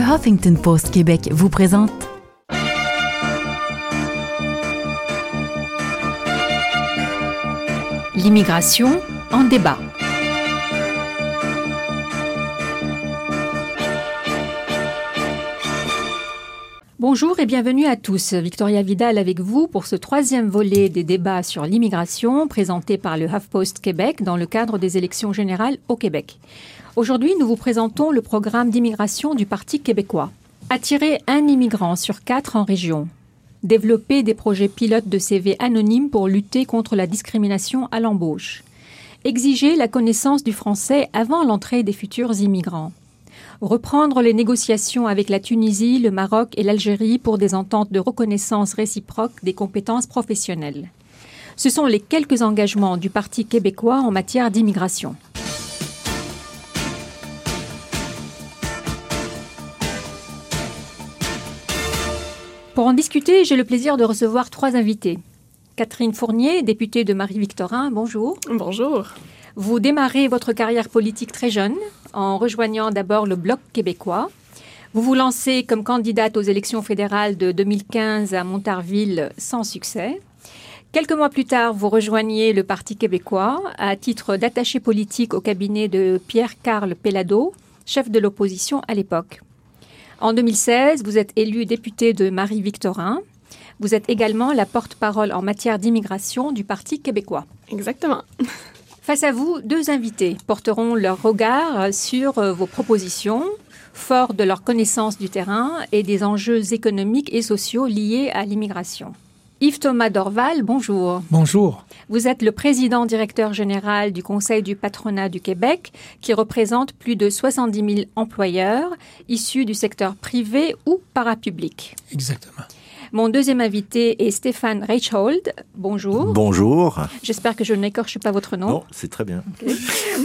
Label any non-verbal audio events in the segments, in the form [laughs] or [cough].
Le Huffington Post Québec vous présente L'immigration en débat. Bonjour et bienvenue à tous. Victoria Vidal avec vous pour ce troisième volet des débats sur l'immigration présenté par le HuffPost Québec dans le cadre des élections générales au Québec. Aujourd'hui, nous vous présentons le programme d'immigration du Parti québécois. Attirer un immigrant sur quatre en région. Développer des projets pilotes de CV anonymes pour lutter contre la discrimination à l'embauche. Exiger la connaissance du français avant l'entrée des futurs immigrants reprendre les négociations avec la Tunisie, le Maroc et l'Algérie pour des ententes de reconnaissance réciproque des compétences professionnelles. Ce sont les quelques engagements du Parti québécois en matière d'immigration. Pour en discuter, j'ai le plaisir de recevoir trois invités. Catherine Fournier, députée de Marie-Victorin, bonjour. Bonjour. Vous démarrez votre carrière politique très jeune, en rejoignant d'abord le Bloc québécois. Vous vous lancez comme candidate aux élections fédérales de 2015 à Montarville sans succès. Quelques mois plus tard, vous rejoignez le Parti québécois à titre d'attaché politique au cabinet de Pierre-Carl Pellado, chef de l'opposition à l'époque. En 2016, vous êtes élu député de Marie-Victorin. Vous êtes également la porte-parole en matière d'immigration du Parti québécois. Exactement. [laughs] Face à vous, deux invités porteront leur regard sur euh, vos propositions, forts de leur connaissance du terrain et des enjeux économiques et sociaux liés à l'immigration. Yves Thomas Dorval, bonjour. Bonjour. Vous êtes le président directeur général du Conseil du patronat du Québec, qui représente plus de 70 000 employeurs issus du secteur privé ou parapublic. Exactement. Mon deuxième invité est Stéphane Reichhold. Bonjour. Bonjour. J'espère que je n'écorche pas votre nom. Non, c'est très bien.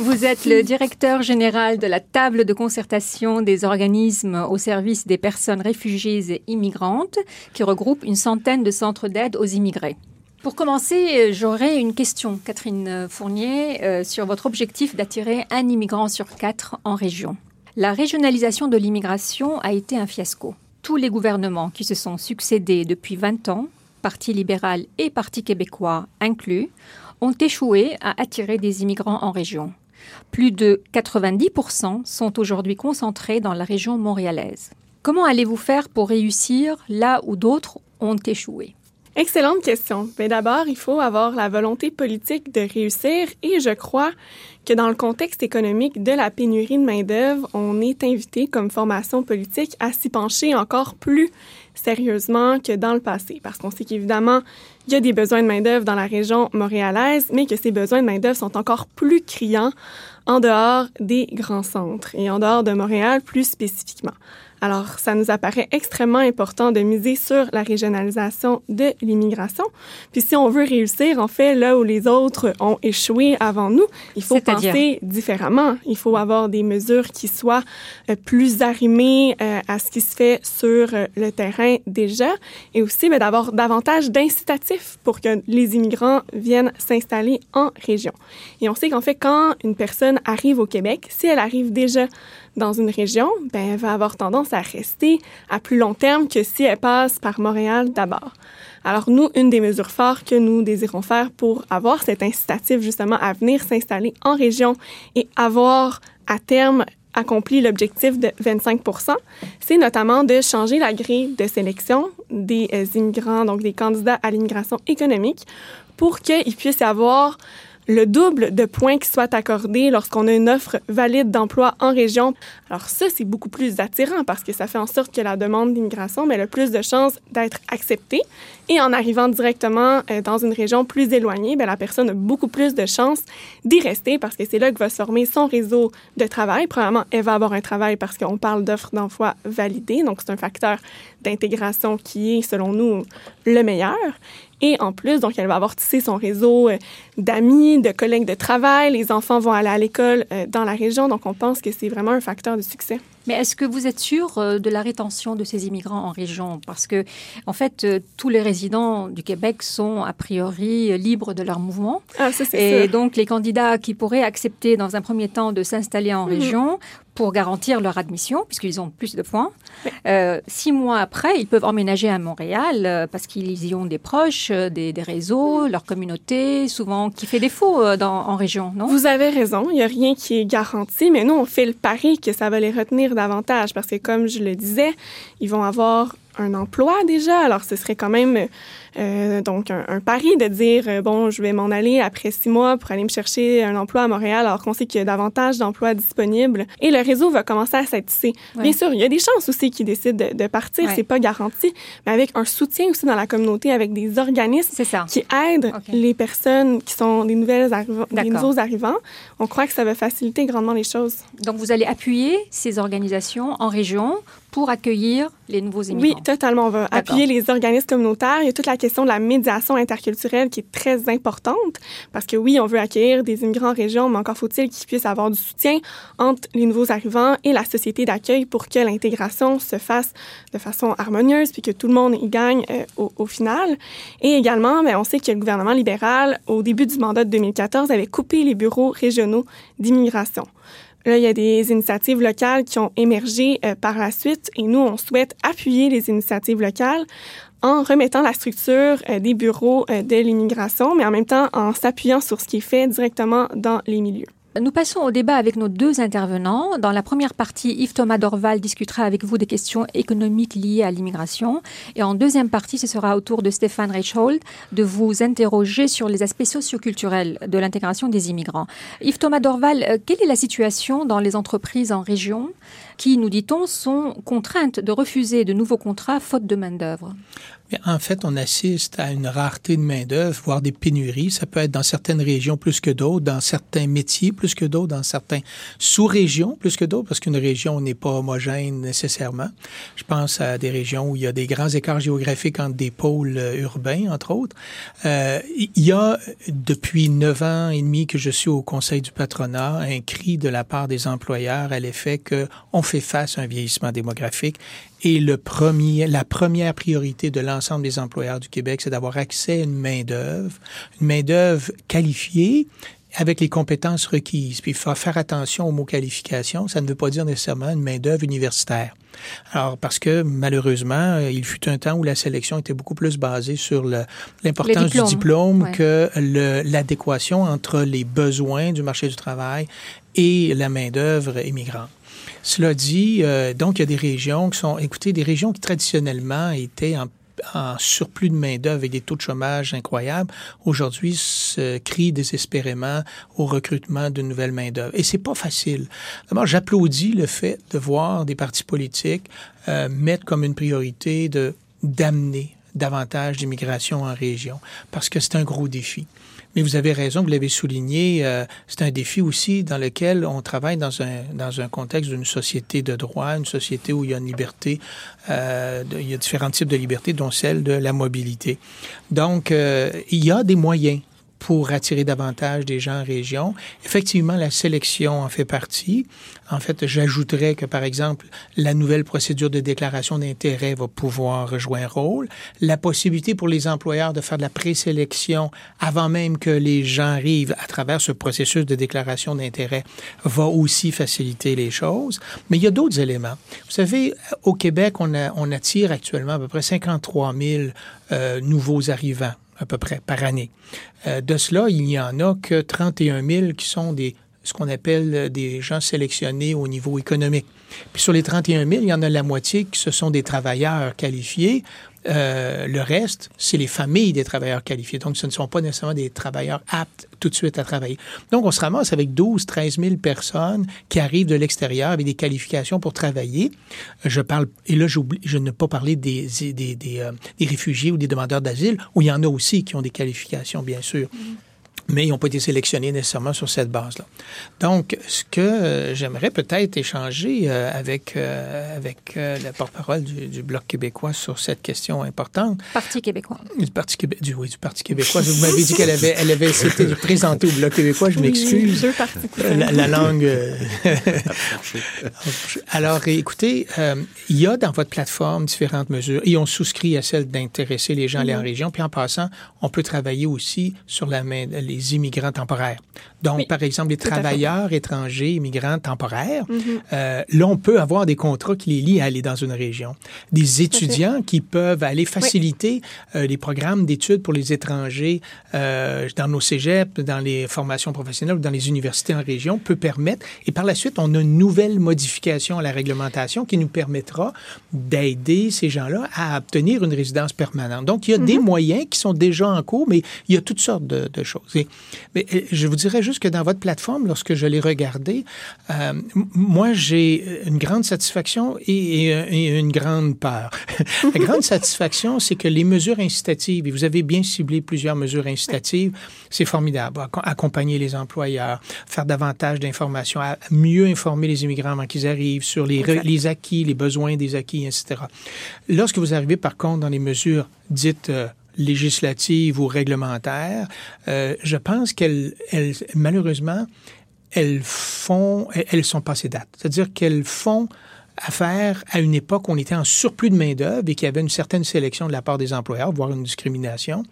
Vous êtes le directeur général de la table de concertation des organismes au service des personnes réfugiées et immigrantes, qui regroupe une centaine de centres d'aide aux immigrés. Pour commencer, j'aurais une question, Catherine Fournier, euh, sur votre objectif d'attirer un immigrant sur quatre en région. La régionalisation de l'immigration a été un fiasco tous les gouvernements qui se sont succédés depuis 20 ans, Parti libéral et Parti québécois inclus, ont échoué à attirer des immigrants en région. Plus de 90% sont aujourd'hui concentrés dans la région montréalaise. Comment allez-vous faire pour réussir là où d'autres ont échoué? Excellente question. Mais d'abord, il faut avoir la volonté politique de réussir et je crois que dans le contexte économique de la pénurie de main-d'œuvre, on est invité comme formation politique à s'y pencher encore plus sérieusement que dans le passé parce qu'on sait qu'évidemment, il y a des besoins de main-d'œuvre dans la région montréalaise, mais que ces besoins de main-d'œuvre sont encore plus criants en dehors des grands centres et en dehors de Montréal plus spécifiquement. Alors, ça nous apparaît extrêmement important de miser sur la régionalisation de l'immigration. Puis si on veut réussir, en fait, là où les autres ont échoué avant nous, il faut penser différemment. Il faut avoir des mesures qui soient euh, plus arrimées euh, à ce qui se fait sur euh, le terrain déjà et aussi ben, d'avoir davantage d'incitatifs pour que les immigrants viennent s'installer en région. Et on sait qu'en fait, quand une personne arrive au Québec, si elle arrive déjà dans une région, ben, elle va avoir tendance à rester à plus long terme que si elle passe par Montréal d'abord. Alors nous, une des mesures fortes que nous désirons faire pour avoir cet incitatif justement à venir s'installer en région et avoir à terme accompli l'objectif de 25% c'est notamment de changer la grille de sélection des euh, immigrants, donc des candidats à l'immigration économique, pour qu'ils puissent avoir le double de points qui soient accordés lorsqu'on a une offre valide d'emploi en région. Alors ça, c'est beaucoup plus attirant parce que ça fait en sorte que la demande d'immigration mais le plus de chances d'être acceptée. Et en arrivant directement euh, dans une région plus éloignée, bien, la personne a beaucoup plus de chances d'y rester parce que c'est là que va se former son réseau de travail. Premièrement, elle va avoir un travail parce qu'on parle d'offres d'emploi validées, donc c'est un facteur d'intégration qui est, selon nous, le meilleur. Et en plus, donc, elle va avoir tissé son réseau euh, d'amis, de collègues de travail. Les enfants vont aller à l'école euh, dans la région. Donc, on pense que c'est vraiment un facteur de succès. Mais est-ce que vous êtes sûr euh, de la rétention de ces immigrants en région? Parce que, en fait, tous les résidents du Québec sont a priori libres de leur mouvement. Ah, ça, Et donc, les candidats qui pourraient accepter dans un premier temps de s'installer en mhm. région pour garantir leur admission, puisqu'ils ont plus de points. Euh, six mois après, ils peuvent emménager à Montréal euh, parce qu'ils y ont des proches, euh, des, des, réseaux, leur communauté, souvent qui fait défaut dans, en région, non? Vous avez raison, il n'y a rien qui est garanti, mais nous, on fait le pari que ça va les retenir davantage parce que, comme je le disais, ils vont avoir un emploi déjà, alors ce serait quand même euh, donc, un, pari de dire, euh, bon, je vais m'en aller après six mois pour aller me chercher un emploi à Montréal, alors qu'on sait qu'il y a davantage d'emplois disponibles. Et le réseau va commencer à s'attisser. Bien sûr, il y a des chances aussi qu'ils décident de, de partir, c'est pas garanti, mais avec un soutien aussi dans la communauté, avec des organismes qui aident les personnes qui sont des nouvelles des nouveaux arrivants, on croit que ça va faciliter grandement les choses. Donc, vous allez appuyer ces organisations en région pour accueillir les nouveaux immigrants. Oui, totalement. On va appuyer les organismes communautaires. Il y a toute la de la médiation interculturelle qui est très importante parce que oui, on veut accueillir des immigrants en région, mais encore faut-il qu'ils puissent avoir du soutien entre les nouveaux arrivants et la société d'accueil pour que l'intégration se fasse de façon harmonieuse puis que tout le monde y gagne euh, au, final. Et également, ben, on sait que le gouvernement libéral, au début du mandat de 2014, avait coupé les bureaux régionaux d'immigration. Là, il y a des initiatives locales qui ont émergé euh, par la suite et nous, on souhaite appuyer les initiatives locales en remettant la structure euh, des bureaux euh, de l'immigration, mais en même temps en s'appuyant sur ce qui est fait directement dans les milieux. Nous passons au débat avec nos deux intervenants. Dans la première partie, Yves Thomas Dorval discutera avec vous des questions économiques liées à l'immigration. Et en deuxième partie, ce sera au tour de Stéphane Reichhold de vous interroger sur les aspects socioculturels de l'intégration des immigrants. Yves Thomas Dorval, euh, quelle est la situation dans les entreprises en région qui, nous dit-on, sont contraintes de refuser de nouveaux contrats faute de main-d'œuvre? En fait, on assiste à une rareté de main-d'œuvre, voire des pénuries. Ça peut être dans certaines régions plus que d'autres, dans certains métiers plus que d'autres, dans certains sous-régions plus que d'autres, parce qu'une région n'est pas homogène nécessairement. Je pense à des régions où il y a des grands écarts géographiques entre des pôles euh, urbains, entre autres. Euh, il y a, depuis neuf ans et demi que je suis au Conseil du patronat, un cri de la part des employeurs à l'effet qu'on fait face à un vieillissement démographique et le premier, la première priorité de l'ensemble des employeurs du Québec, c'est d'avoir accès à une main-d'œuvre, une main-d'œuvre qualifiée avec les compétences requises. Puis il faut faire attention au mot qualification. Ça ne veut pas dire nécessairement une main-d'œuvre universitaire. Alors, parce que malheureusement, il fut un temps où la sélection était beaucoup plus basée sur l'importance du diplôme que l'adéquation entre les besoins du marché du travail et la main-d'œuvre immigrante. Cela dit, euh, donc il y a des régions qui sont, écoutez, des régions qui traditionnellement étaient en surplus de main-d'œuvre avec des taux de chômage incroyables, aujourd'hui se crient désespérément au recrutement de nouvelles main-d'œuvre. Et c'est pas facile. D'abord, j'applaudis le fait de voir des partis politiques euh, mettre comme une priorité de d'amener davantage d'immigration en région, parce que c'est un gros défi. Mais vous avez raison, vous l'avez souligné, euh, c'est un défi aussi dans lequel on travaille dans un, dans un contexte d'une société de droit, une société où il y a une liberté, euh, il y a différents types de libertés, dont celle de la mobilité. Donc, euh, il y a des moyens pour attirer davantage des gens en région. Effectivement, la sélection en fait partie. En fait, j'ajouterais que, par exemple, la nouvelle procédure de déclaration d'intérêt va pouvoir jouer un rôle. La possibilité pour les employeurs de faire de la présélection avant même que les gens arrivent à travers ce processus de déclaration d'intérêt va aussi faciliter les choses. Mais il y a d'autres éléments. Vous savez, au Québec, on, a, on attire actuellement à peu près 53 000 euh, nouveaux arrivants à peu près par année. Euh, de cela, il n'y en a que 31 000 qui sont des ce qu'on appelle des gens sélectionnés au niveau économique. Puis sur les 31 000, il y en a la moitié qui sont des travailleurs qualifiés euh, le reste, c'est les familles des travailleurs qualifiés. Donc, ce ne sont pas nécessairement des travailleurs aptes tout de suite à travailler. Donc, on se ramasse avec 12, 13 000 personnes qui arrivent de l'extérieur avec des qualifications pour travailler. Je parle, et là, je ne pas parler des, des, des, euh, des, réfugiés ou des demandeurs d'asile, où il y en a aussi qui ont des qualifications, bien sûr. Mm mais ils n'ont pas été sélectionnés nécessairement sur cette base-là. Donc, ce que euh, j'aimerais peut-être échanger euh, avec, euh, avec le porte-parole du, Bloc québécois sur cette question importante. Parti québécois. Du Parti, Québé du, oui, du Parti québécois. Vous m'avez dit qu'elle avait, elle avait été présentée au Bloc québécois. Je m'excuse. la, la, langue. [laughs] Alors, écoutez, il y a dans votre plateforme différentes mesures et on souscrit à celle d'intéresser les gens à aller en mm-hmm. région. Puis en passant, on peut travailler aussi sur la main, les les immigrants temporaires. Donc, par exemple, les travailleurs étrangers, immigrants temporaires, euh, là, on peut avoir des contrats qui les lient à aller dans une région. Des étudiants qui peuvent aller faciliter euh, les programmes d'études pour les étrangers euh, dans nos cégeps, dans les formations professionnelles ou dans les universités en région, peut permettre. Et par la suite, on a une nouvelle modification à la réglementation qui nous permettra d'aider ces gens-là à obtenir une résidence permanente. Donc, il y a des mm-hmm. moyens qui sont déjà en cours, mais il y a toutes sortes de, de choses. Mais je vous dirais juste que dans votre plateforme, lorsque je l'ai regardé, euh, moi, j'ai une grande satisfaction et, et, une grande peur. [laughs] La grande satisfaction, c'est que les mesures incitatives, et vous avez bien ciblé plusieurs mesures incitatives, c'est formidable. Accompagner les employeurs, faire davantage d'informations, mieux informer les immigrants avant qu'ils arrivent sur les, les, acquis, les besoins des acquis, etc. Lorsque vous arrivez, par contre, dans les mesures dites euh, législatives ou réglementaires, euh, je pense qu'elles, elles, malheureusement, elles font, elles sont passées date. C'est-à-dire qu'elles font affaire à une époque où on était en surplus de main-d'œuvre et qu'il y avait une certaine sélection de la part des employeurs, voire une discrimination.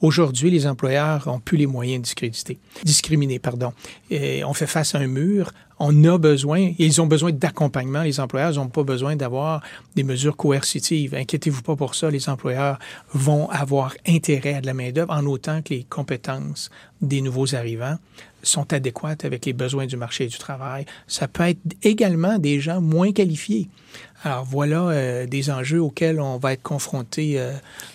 Aujourd'hui, les employeurs ont plus les moyens de discréditer, discriminer, pardon. Et on fait face à un mur on a besoin, ils ont besoin d'accompagnement. Les employeurs n'ont pas besoin d'avoir des mesures coercitives. Inquiétez-vous pas pour ça. Les employeurs vont avoir intérêt à de la main-d'œuvre en autant que les compétences des nouveaux arrivants sont adéquates avec les besoins du marché du travail. Ça peut être également des gens moins qualifiés. Alors voilà euh, des enjeux auxquels on va être confrontés euh,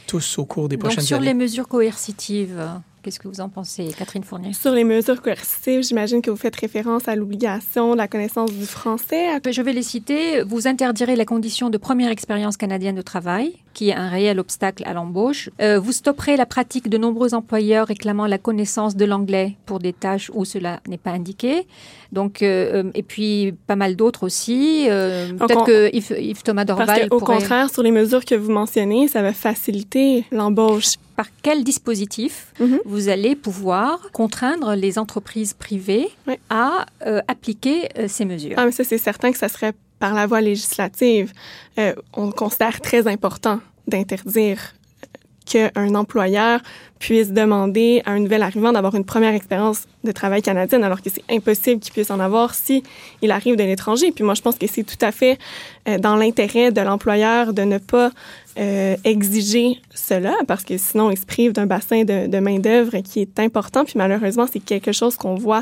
tous au cours des prochaines Donc, sur les mesures coercitives, Qu'est-ce que vous en pensez, Catherine Fournier? Sur les mesures coercitives, j'imagine que vous faites référence à l'obligation de la connaissance du français. Je vais les citer. Vous interdirez la condition de première expérience canadienne de travail, qui est un réel obstacle à l'embauche. Euh, vous stopperez la pratique de nombreux employeurs réclamant la connaissance de l'anglais pour des tâches où cela n'est pas indiqué. Donc, euh, euh, et puis pas mal d'autres aussi. Peut-être que Yves, Thomas Dorval. Parce au contraire, sur les mesures que vous mentionnez, ça va faciliter l'embauche par quel dispositif mhm. vous allez pouvoir contraindre les entreprises privées à euh, appliquer euh, ces mesures? Ah, mais ça, c'est certain que ça serait par la voie législative. Euh, on considère très important d'interdire qu'un employeur puisse demander à un nouvel arrivant d'avoir une première expérience de travail canadienne, alors que c'est impossible qu'il puisse en avoir si il arrive de l'étranger. Puis moi, je pense que c'est tout à fait dans l'intérêt de l'employeur de ne pas euh, exiger cela parce que sinon ils se privent d'un bassin de, de main-d'œuvre qui est important. Puis malheureusement, c'est quelque chose qu'on voit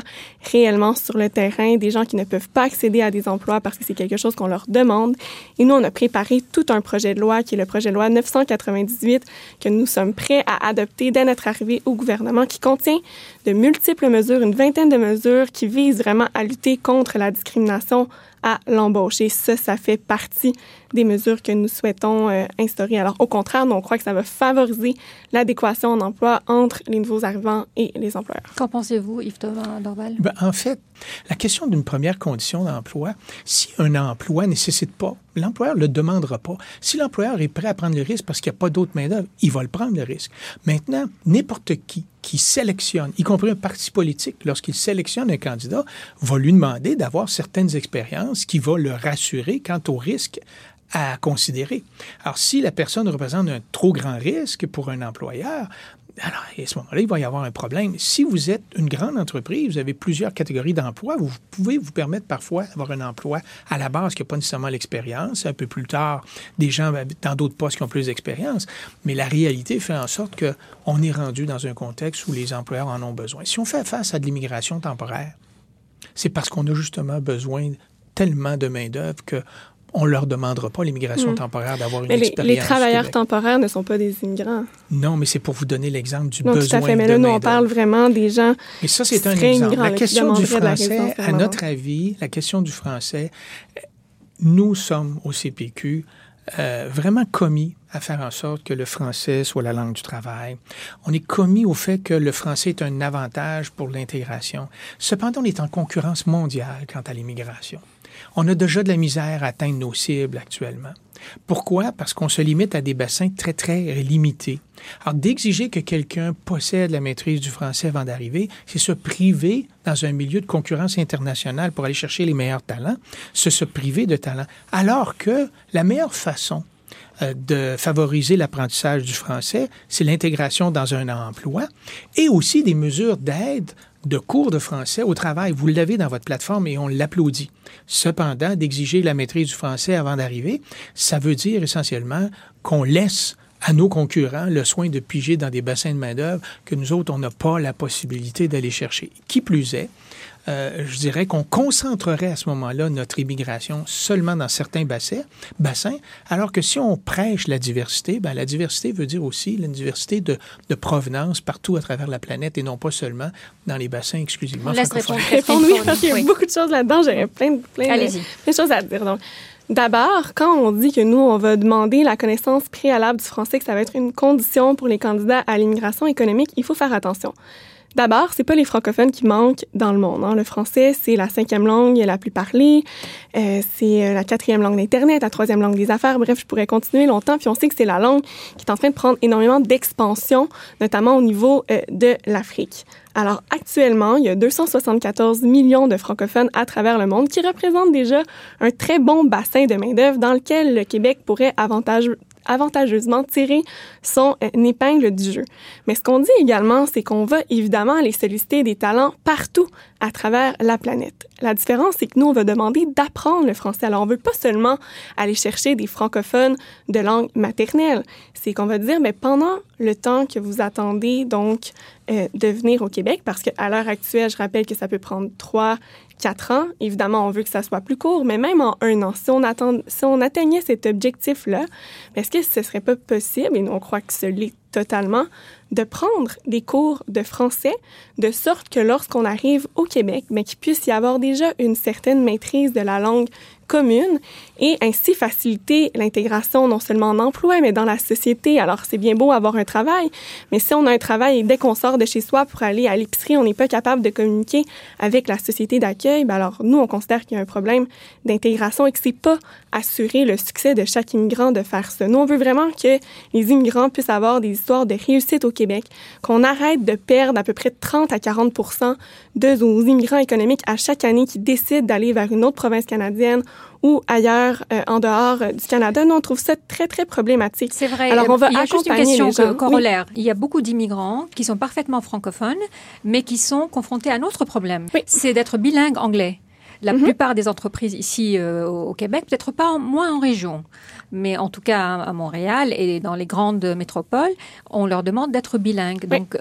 réellement sur le terrain, des gens qui ne peuvent pas accéder à des emplois parce que c'est quelque chose qu'on leur demande. Et nous, on a préparé tout un projet de loi qui est le projet de loi 998 que nous sommes prêts à adopter dès notre arrivée au gouvernement qui contient de multiples mesures, une vingtaine de mesures qui visent vraiment à lutter contre la discrimination à l'embauche. Et ça, ça fait partie des mesures que nous souhaitons euh, instaurer. Alors, au contraire, nous, on croit que ça va favoriser l'adéquation en emploi entre les nouveaux arrivants et les employeurs. Qu'en pensez-vous, Yves Thomas Dorval? Ben, en fait, la question d'une première condition d'emploi, si un emploi ne nécessite pas, l'employeur ne le demandera pas. Si l'employeur est prêt à prendre le risque parce qu'il n'y a pas d'autre main-d'œuvre, il va le prendre le risque. Maintenant, n'importe qui qui sélectionne, y compris un parti politique, lorsqu'il sélectionne un candidat, va lui demander d'avoir certaines expériences qui vont le rassurer quant au risque à considérer. Alors, si la personne représente un trop grand risque pour un employeur, alors, à ce moment-là, il va y avoir un problème. Si vous êtes une grande entreprise, vous avez plusieurs catégories d'emplois, vous pouvez vous permettre parfois d'avoir un emploi à la base qui n'a pas nécessairement l'expérience. Un peu plus tard, des gens dans d'autres postes qui ont plus d'expérience. Mais la réalité fait en sorte qu'on est rendu dans un contexte où les employeurs en ont besoin. Si on fait face à de l'immigration temporaire, c'est parce qu'on a justement besoin tellement de main-d'œuvre que on ne leur demandera pas l'immigration hmm. temporaire d'avoir une mais expérience. Les travailleurs temporaires ne sont pas des immigrants. Non, mais c'est pour vous donner l'exemple du non, besoin tout à fait. Mais là, nous, on parle vraiment des gens. Et ça, c'est un exemple. La question du français, à notre avis, la question du français, nous sommes au CPQ euh, vraiment commis à faire en sorte que le français soit la langue du travail. On est commis au fait que le français est un avantage pour l'intégration. Cependant, on est en concurrence mondiale quant à l'immigration. On a déjà de la misère à atteindre nos cibles actuellement. Pourquoi? Parce qu'on se limite à des bassins très, très limités. Alors, d'exiger que quelqu'un possède la maîtrise du français avant d'arriver, c'est se priver dans un milieu de concurrence internationale pour aller chercher les meilleurs talents, c'est se priver de talents. Alors que la meilleure façon euh, de favoriser l'apprentissage du français, c'est l'intégration dans un emploi et aussi des mesures d'aide de cours de français au travail. Vous l'avez dans votre plateforme et on l'applaudit. Cependant, d'exiger la maîtrise du français avant d'arriver, ça veut dire essentiellement qu'on laisse à nos concurrents le soin de piger dans des bassins de main-d'œuvre que nous autres, on n'a pas la possibilité d'aller chercher. Qui plus est, euh, je dirais qu'on concentrerait à ce moment-là notre immigration seulement dans certains bassins, bassins, alors que si on prêche la diversité, ben, la diversité veut dire aussi la diversité de, de, provenance partout à travers la planète et non pas seulement dans les bassins exclusivement francophones. Répondre, oui, parce qu'il y a beaucoup de choses là-dedans. J'aurais plein, plein, de, plein de choses à dire. Donc, D'abord, quand on dit que nous, on va demander la connaissance préalable du français, que ça va être une condition pour les candidats à l'immigration économique, il faut faire attention. D'abord, c'est pas les francophones qui manquent dans le monde. Hein. Le français, c'est la cinquième langue la plus parlée, euh, c'est euh, la quatrième langue d'Internet, la troisième langue des affaires. Bref, je pourrais continuer longtemps. Puis on sait que c'est la langue qui est en train de prendre énormément d'expansion, notamment au niveau euh, de l'Afrique. Alors actuellement, il y a 274 millions de francophones à travers le monde qui représentent déjà un très bon bassin de main-d'œuvre dans lequel le Québec pourrait avantage, avantageusement tirer son euh, épingle du jeu. Mais ce qu'on dit également, c'est qu'on va évidemment aller solliciter des talents partout à travers la planète. La différence, c'est que nous, on va demander d'apprendre le français. Alors, on veut pas seulement aller chercher des francophones de langue maternelle. C'est qu'on va dire, mais pendant le temps que vous attendez, donc, euh, de venir au Québec, parce qu'à l'heure actuelle, je rappelle que ça peut prendre trois, quatre ans. Évidemment, on veut que ça soit plus court, mais même en un an, si on, atteignait cet objectif-là, est-ce que ce serait pas possible, et on croit que ce l'est totalement, de prendre des cours de français de sorte que lorsqu'on arrive au Québec, mais qu'il puisse y avoir déjà une certaine maîtrise de la langue commune et ainsi faciliter l'intégration non seulement en emploi, mais dans la société. Alors, c'est bien beau avoir un travail, mais si on a un travail et dès qu'on sort de chez soi pour aller à l'épicerie, on n'est pas capable de communiquer avec la société d'accueil, ben alors nous, on considère qu'il y a un problème d'intégration et que c'est pas assurer le succès de chaque immigrant de faire ça. Nous, on veut vraiment que les immigrants puissent avoir des histoires de réussite au Québec, qu'on arrête de perdre à peu près 30 à 40% de nos immigrants économiques à chaque année qui décident d'aller vers une autre province canadienne ou ailleurs euh, en dehors euh, du Canada. Nous, on trouve ça très, très problématique. C'est vrai. Alors, on va Il y a juste une question corollaire. Il y a beaucoup d'immigrants qui sont parfaitement francophones, mais qui sont confrontés à un autre problème. C'est d'être bilingue anglais. La mm-hmm. plupart des entreprises ici euh, au Québec, peut-être pas moins en région, mais en tout cas à Montréal et dans les grandes métropoles, on leur demande d'être bilingues. Donc,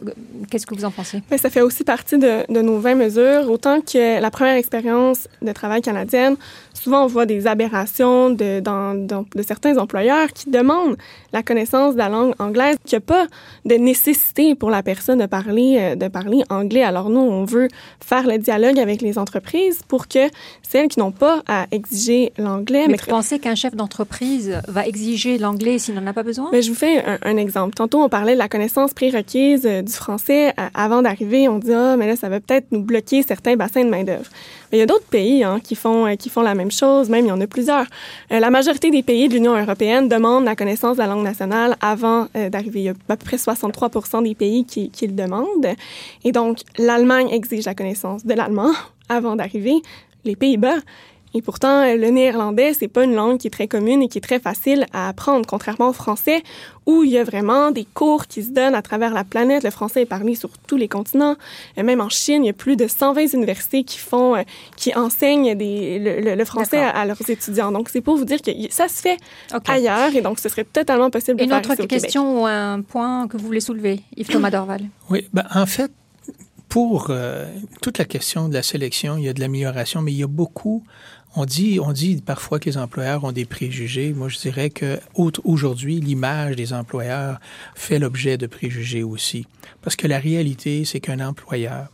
qu'est-ce que vous en pensez? Mais ça fait aussi partie de, de, nos 20 mesures. Autant que la première expérience de travail canadienne, souvent on voit des aberrations de, dans, de certains employeurs qui demandent la connaissance de la langue anglaise, qu'il n'y a pas de nécessité pour la personne de parler, euh, de parler anglais. Alors nous, on veut faire le dialogue avec les entreprises pour que celles qui n'ont pas à exiger l'anglais... Mais, mais tu pensez qu'un chef d'entreprise va exiger l'anglais s'il n'en a pas besoin? Mais je vous fais un, exemple. Tantôt, on parlait de la connaissance prérequise euh, du français. avant d'arriver, on dit, ah, mais là, ça va peut-être nous bloquer certains bassins de main-d'œuvre. Il y a d'autres pays hein, qui, font, euh, qui font la même chose, même il y en a plusieurs. Euh, la majorité des pays de l'Union européenne demandent la connaissance de la langue nationale avant d'arriver. Il y a à peu près 63 des pays qui, qui le demandent. Et donc, l'Allemagne exige la connaissance de l'allemand [laughs] avant d'arriver. Les Pays-Bas et pourtant, le néerlandais, c'est pas une langue qui est très commune et qui est très facile à apprendre, contrairement au français, où il y a vraiment des cours qui se donnent à travers la planète. Le français est parlé sur tous les continents. Et même en Chine, il y a plus de 120 universités qui font, euh, qui enseignent des, le, français à, leurs étudiants. Donc, c'est pour vous dire que ça se fait ailleurs et donc ce serait totalement possible de Une faire autre question ou un point que vous voulez soulever, Yves Thomas [clears throat] Dorval? Oui, ben, en fait, pour euh, toute la question de la sélection, il y a de l'amélioration, mais il y a beaucoup on dit, on dit parfois que les employeurs ont des préjugés. Moi, je dirais que aujourd'hui, l'image des employeurs fait l'objet de préjugés aussi. Parce que la réalité, c'est qu'un employeur,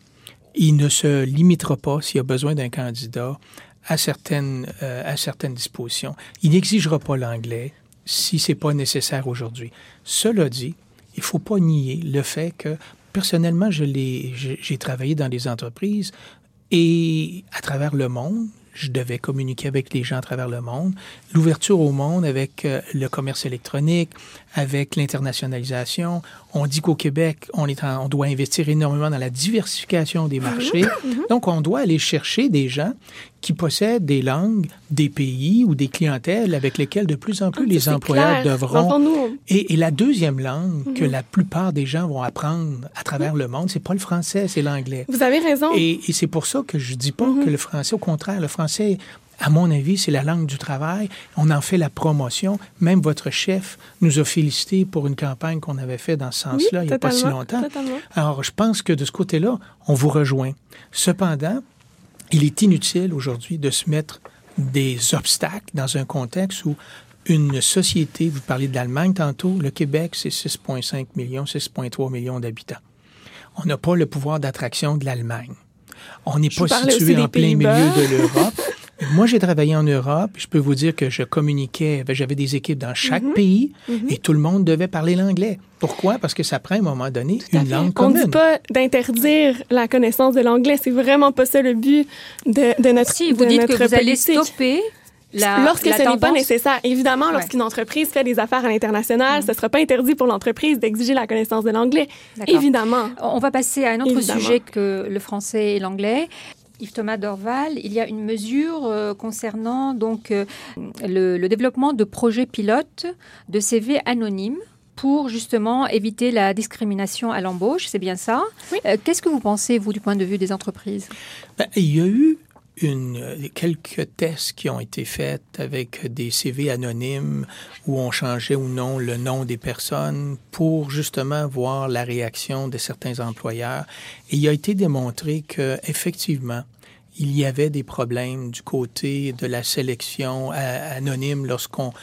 il ne se limitera pas s'il a besoin d'un candidat à certaines, euh, à certaines dispositions. Il n'exigera pas l'anglais si c'est pas nécessaire aujourd'hui. Cela dit, il faut pas nier le fait que personnellement, j'ai travaillé dans des entreprises et à travers le monde, je devais communiquer avec les gens à travers le monde. L'ouverture au monde avec euh, le commerce électronique, avec l'internationalisation. On dit qu'au Québec, on, est on doit investir énormément dans la diversification des marchés. Mhm. Mhm. Donc, on doit aller chercher des gens qui possèdent des langues, des pays ou des clientèles avec lesquels de plus en plus ah, les employeurs devront. Et, la deuxième langue que mhm. la plupart des gens vont apprendre à travers le monde, c'est pas le français, c'est l'anglais. Vous avez raison. Et, c'est pour ça que je dis pas que le français, au contraire, le français à mon avis, c'est la langue du travail. On en fait la promotion. Même votre chef nous a félicité pour une campagne qu'on avait faite dans ce sens-là il n'y a pas si longtemps. Alors, je pense que de ce côté-là, on vous rejoint. Cependant, il est inutile aujourd'hui de se mettre des obstacles dans un contexte où une société, vous parlez de l'Allemagne tantôt, le Québec, c'est 6,5 millions, 6,3 millions d'habitants. On n'a pas le pouvoir d'attraction de l'Allemagne. On n'est pas situé en plein milieu de l'Europe. [laughs] Moi, j'ai travaillé en Europe. Je peux vous dire que je communiquais, ben, j'avais des équipes dans chaque mhm. pays mhm. et tout le monde devait parler l'anglais. Pourquoi? Parce que ça prend à un moment donné une langue commune. On ne dit pas d'interdire la connaissance de l'anglais. C'est vraiment pas ça le but de, de notre Si, vous dites que vous allez stopper la, Lorsque ce n'est pas nécessaire. Évidemment, lorsqu'une entreprise fait des affaires à l'international, mm. ce ne sera pas interdit pour l'entreprise d'exiger la connaissance de l'anglais. Évidemment. On va passer à un autre sujet que le français et l'anglais. Yves Thomas Dorval, il y a une mesure euh, concernant donc euh, le, développement de projets pilotes de CV anonymes pour justement éviter la discrimination à l'embauche, c'est bien ça? Euh, qu'est-ce que vous pensez, vous, du point de vue des entreprises? Ben, Il y a eu une, quelques tests qui ont été faits avec des CV anonymes où on changeait ou non le nom des personnes pour justement voir la réaction de certains employeurs. Et il a été démontré que effectivement, il y avait des problèmes du côté de la sélection anonyme lorsqu'on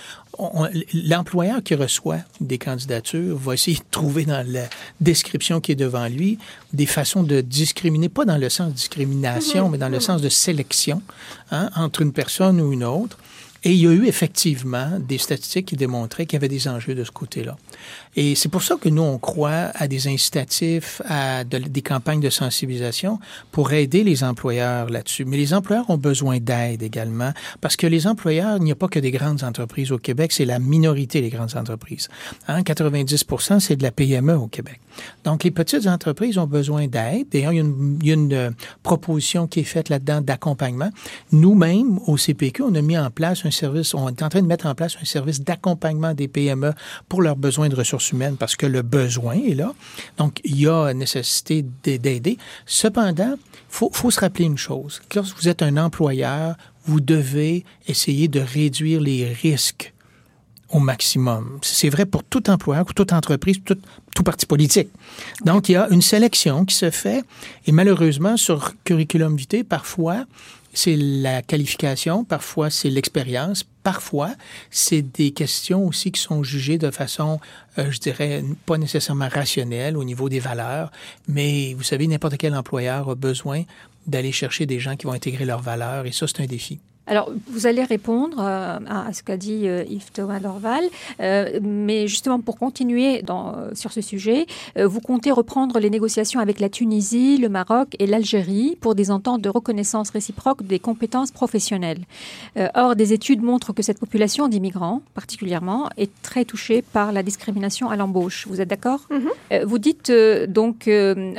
l'employeur qui reçoit des candidatures va essayer de trouver dans la description qui est devant lui des façons de discriminer, pas dans le sens de discrimination, mm-hmm. mais dans le mm-hmm. sens de sélection hein, entre une personne ou une autre. Et il y a eu effectivement des statistiques qui démontraient qu'il y avait des enjeux de ce côté-là. Et c'est pour ça que nous, on croit à des incitatifs, à des campagnes de sensibilisation pour aider les employeurs là-dessus. Mais les employeurs ont besoin d'aide également, parce que les employeurs, il n'y a pas que des grandes entreprises au Québec, c'est la minorité des grandes entreprises. Hein? 90% c'est de la PME au Québec. Donc, les petites entreprises ont besoin d'aide. D'ailleurs, il y a une, il y a une euh, proposition qui est faite là-dedans d'accompagnement. Nous-mêmes, au CPQ, on a mis en place un service, on est en train de mettre en place un service d'accompagnement des PME pour leurs besoins de ressources humaines parce que le besoin est là. Donc, il y a nécessité d'aider. Cependant, faut, faut se rappeler une chose. Lorsque vous êtes un employeur, vous devez essayer de réduire les risques au maximum. C'est vrai pour tout employeur, pour toute entreprise, tout, tout parti politique. Donc, il y a une sélection qui se fait et malheureusement, sur curriculum vitae, parfois, c'est la qualification, parfois c'est l'expérience, parfois c'est des questions aussi qui sont jugées de façon, euh, je dirais, pas nécessairement rationnelle au niveau des valeurs, mais vous savez, n'importe quel employeur a besoin d'aller chercher des gens qui vont intégrer leurs valeurs et ça, c'est un défi. Alors, vous allez répondre euh, à ce qu'a dit euh, Yves Thomas Dorval, euh, mais justement pour continuer dans, sur ce sujet, vous comptez reprendre les négociations avec la Tunisie, le Maroc et l'Algérie pour des ententes de reconnaissance réciproque des compétences professionnelles. or, des études montrent que cette population d'immigrants, particulièrement, est très touchée par la discrimination à l'embauche. Vous êtes d'accord? Mm-hmm. Vous dites donc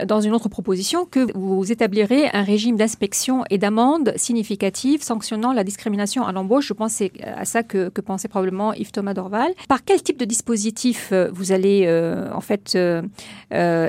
dans une autre proposition que vous établirez un régime d'inspection et d'amende significative sanctionnant la discrimination à l'embauche, je pense c'est à ça que, pensait probablement Yves Thomas Dorval. Par quel type de dispositif euh, vous allez euh, en fait euh,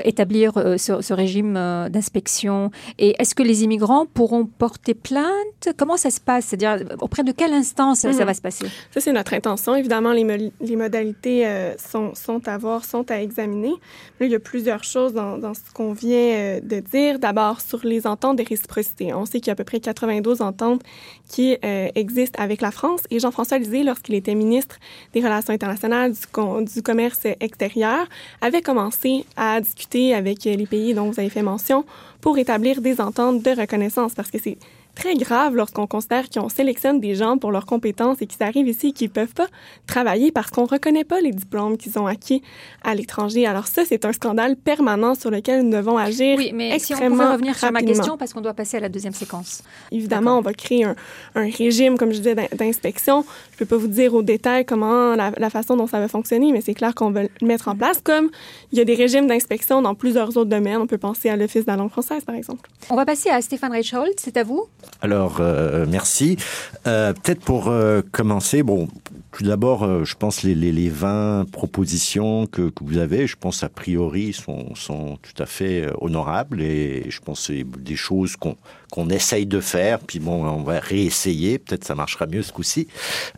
établir ce, régime d'inspection? Et est-ce que les immigrants pourront porter plainte? Comment ça se passe? C'est-à-dire auprès de quelle instance ça mhm. va se passer? Ça c'est notre intention. Évidemment, les, les modalités sont, sont, à voir, sont à examiner. il y a plusieurs choses dans, dans ce qu'on vient de dire. D'abord sur les ententes de réciprocité. On sait qu'il y a à peu près 92 ententes qui euh, existe avec la France. Et Jean-François Lisée, lorsqu'il était ministre des Relations internationales, du, du, commerce extérieur, avait commencé à discuter avec les pays dont vous avez fait mention pour établir des ententes de reconnaissance parce que c'est très grave lorsqu'on considère qu'on sélectionne des gens pour leurs compétences et qu'ils arrivent ici et qu'ils ne peuvent pas travailler parce qu'on ne reconnaît pas les diplômes qu'ils ont acquis à l'étranger. Alors ça, c'est un scandale permanent sur lequel nous devons agir Oui, mais si on pouvait revenir sur ma question parce qu'on doit passer à la deuxième séquence. Évidemment, on va créer un, un régime, comme je disais, d'inspection. Je ne peux pas vous dire au détail comment, la, la façon dont ça va fonctionner, mais c'est clair qu'on va le mettre en place comme il y a des régimes d'inspection dans plusieurs autres domaines. On peut penser à l'Office de la langue française, par exemple. On va passer à Stéphane Reichold. C'est à vous Alors, euh, merci. Euh, Peut-être pour euh, commencer, bon, tout d'abord, je pense les, les, les 20 propositions que, que vous avez, je pense a priori sont, sont tout à fait honorables et je pense que c'est des choses qu'on qu'on essaye de faire, puis bon, on va réessayer, peut-être ça marchera mieux ce coup-ci.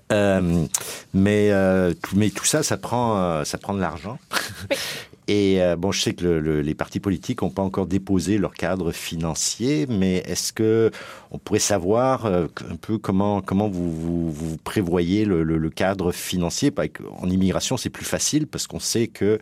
Mais, tout, mais tout ça, ça prend, ça prend de l'argent. [laughs] Et euh, bon, je sais que le, le, les partis politiques n'ont pas encore déposé leur cadre financier, mais est-ce que on pourrait savoir euh, un peu comment comment vous vous, vous prévoyez le, cadre financier? En immigration, c'est plus facile parce qu'on sait que